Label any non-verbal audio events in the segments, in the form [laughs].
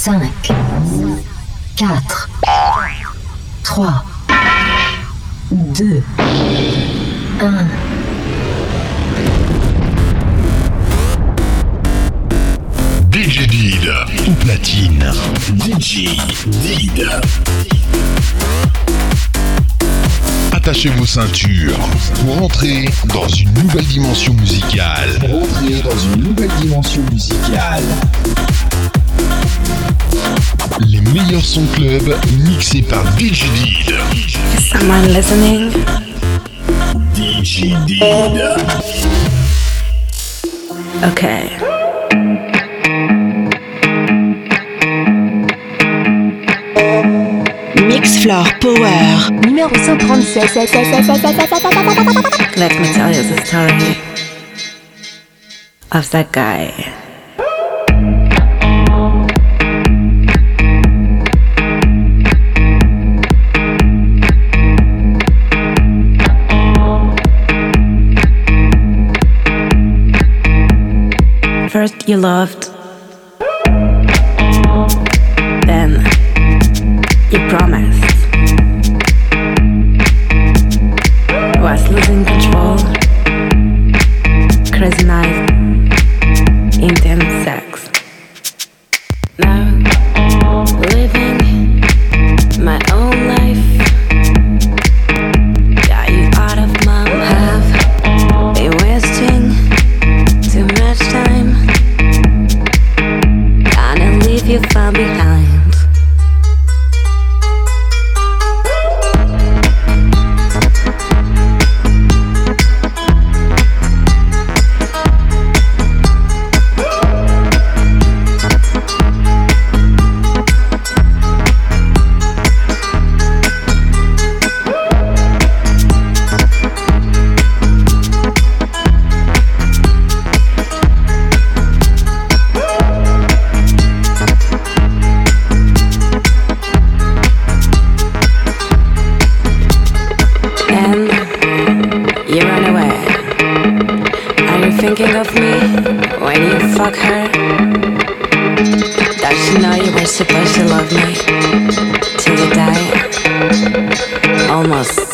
5, 4, 3, 2, 1. DJ Did ou platine. DJ Did. Attachez vos ceintures pour entrer dans une nouvelle dimension musicale. Entrer dans une nouvelle dimension musicale. Les meilleurs sons club mixés par DJ Did. Is someone listening? DJ Did. Okay. Mix Floor Power. Numéro 137. Let me tell you the story of that guy. You loved, then you promised. Fuck her? Does she know you were supposed to love me till you die? Almost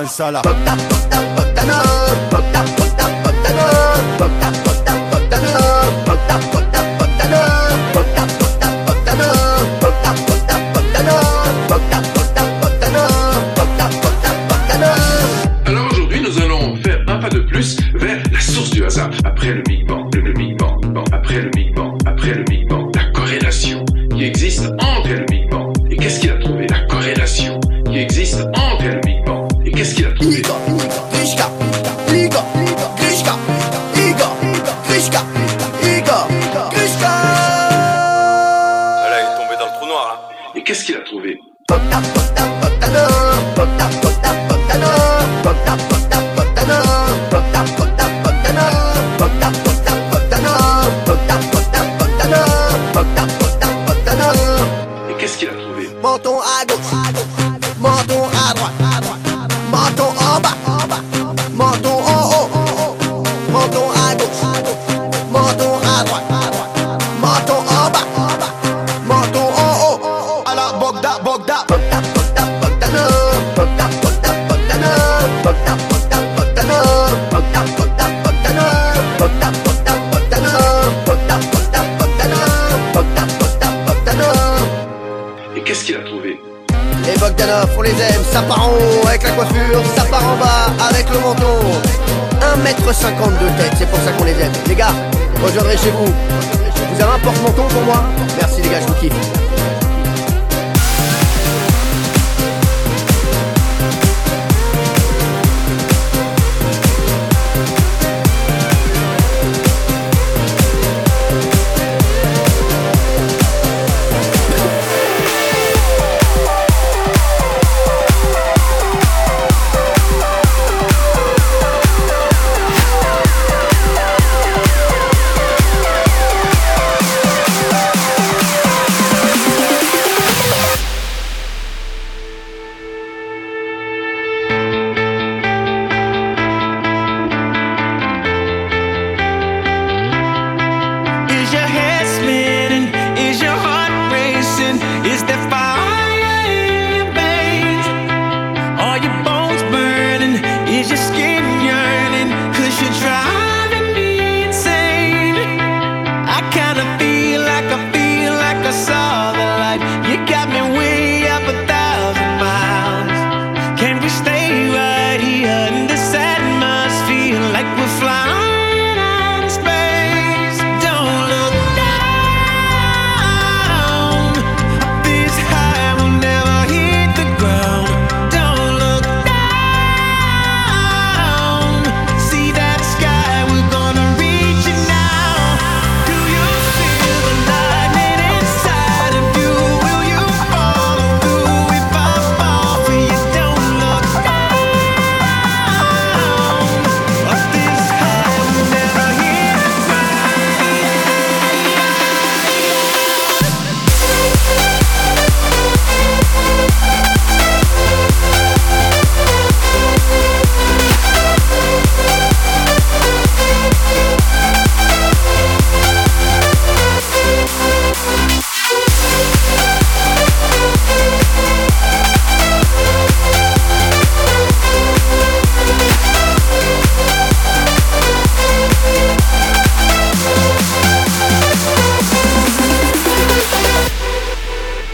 Gonzala. Qu'est-ce qu'il a trouvé Les Bogdanov, on les aime, ça part en haut avec la coiffure, ça part en bas avec le menton. 1m50 de tête, c'est pour ça qu'on les aime. Les gars, rejoindrez chez vous. Vous avez un porte-menton pour moi? Merci les gars, je vous kiffe.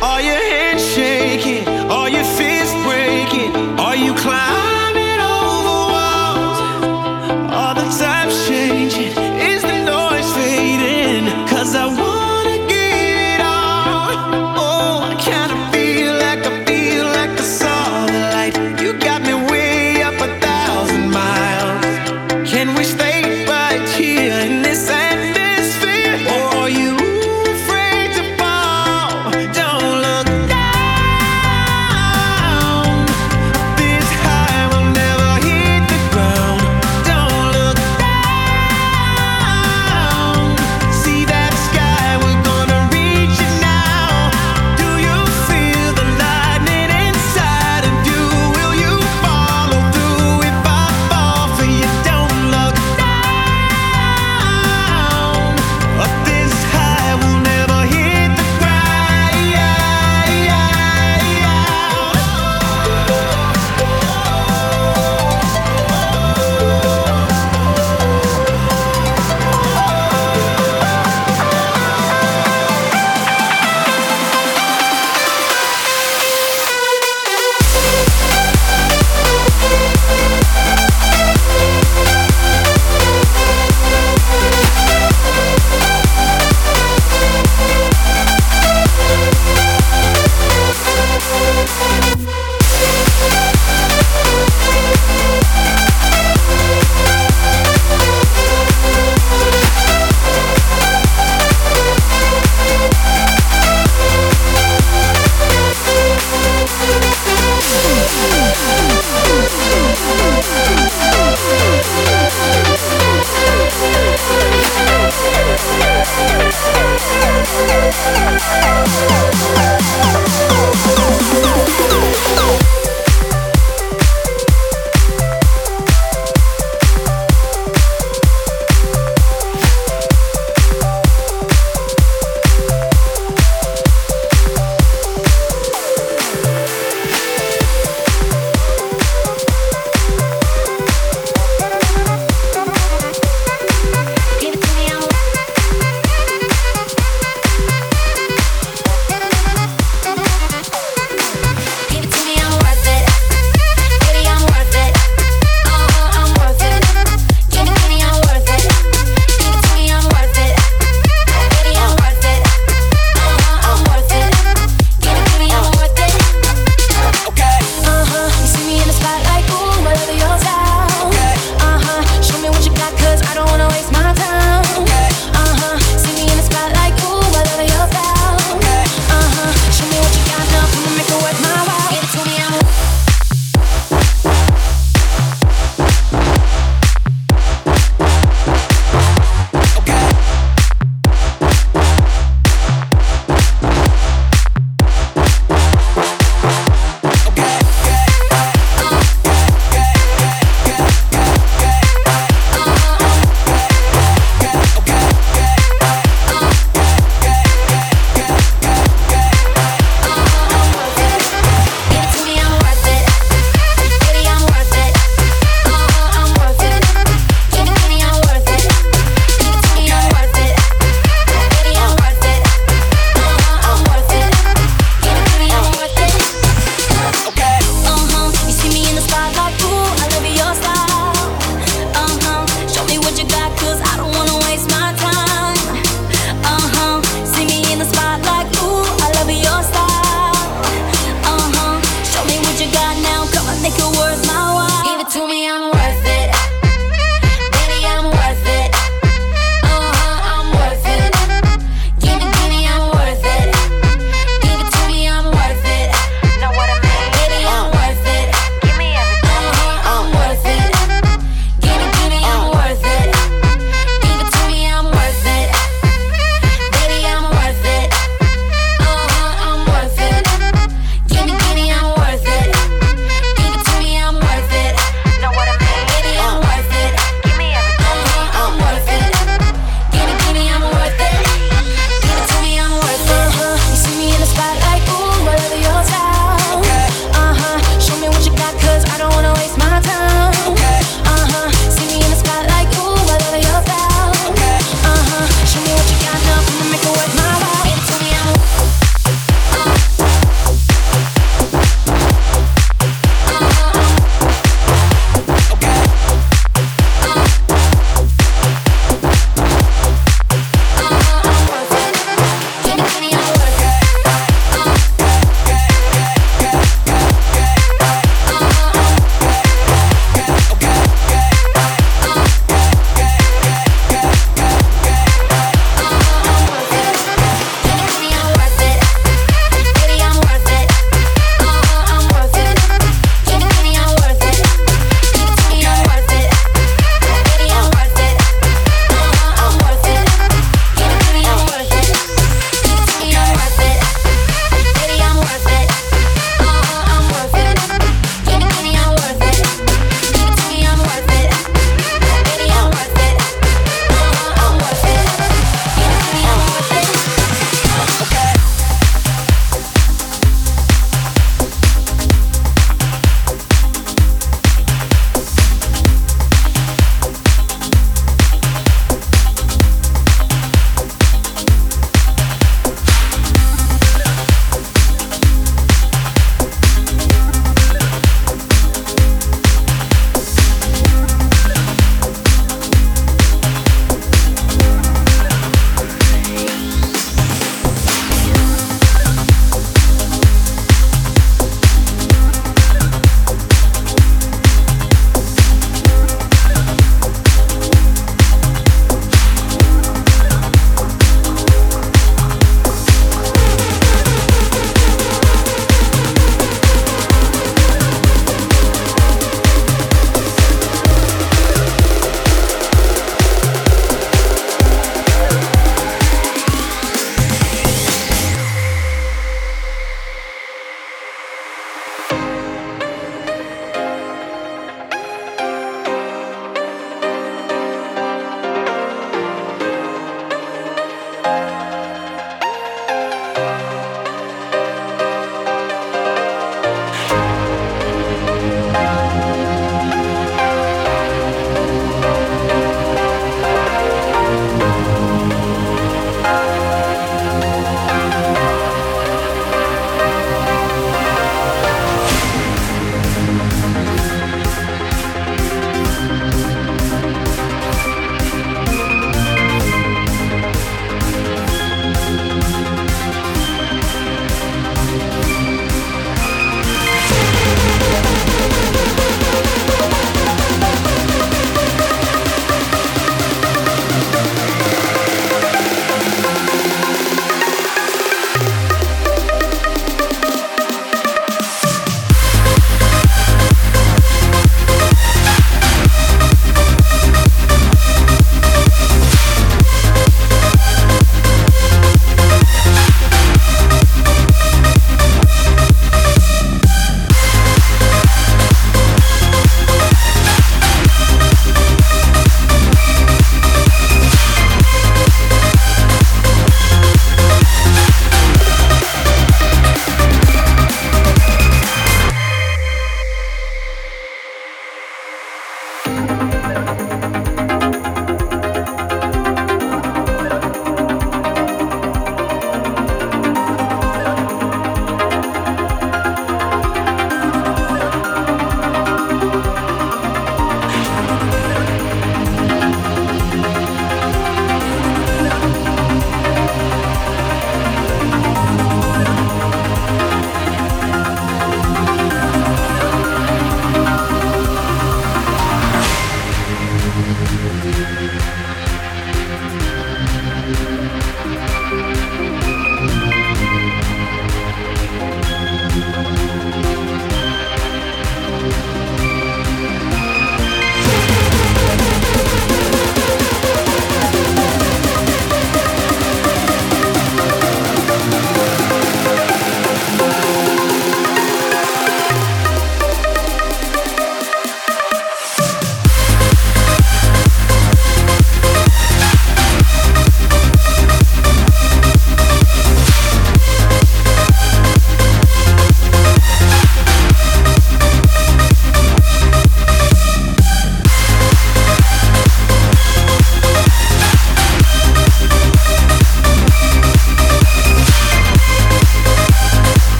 Are you here?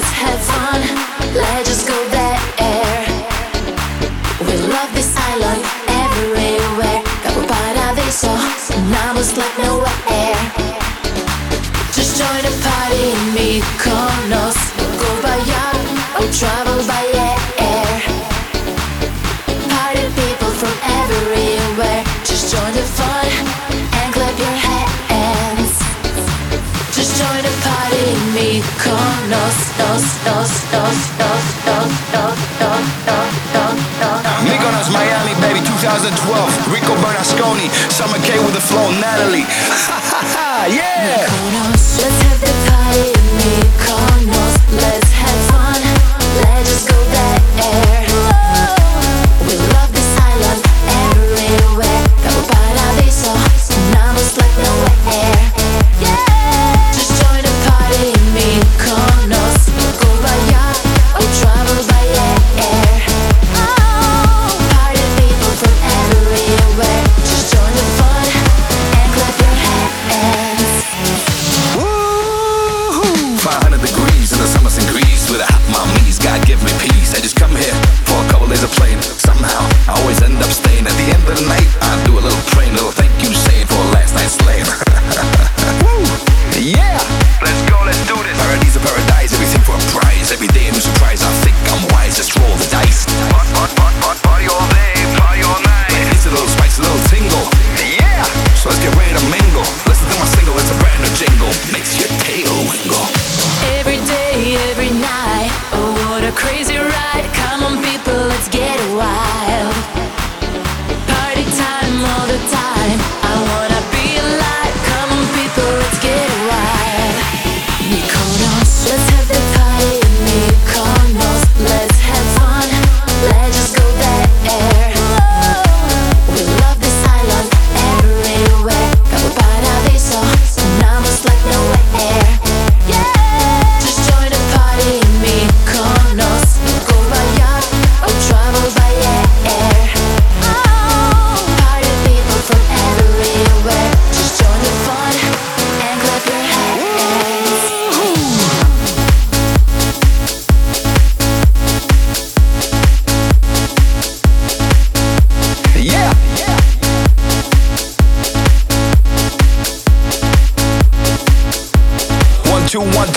Let's have fun. Mykonos, Miami, baby, 2012. Rico Bernasconi, Summer K with the flow, Natalie. [laughs] yeah!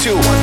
two, one.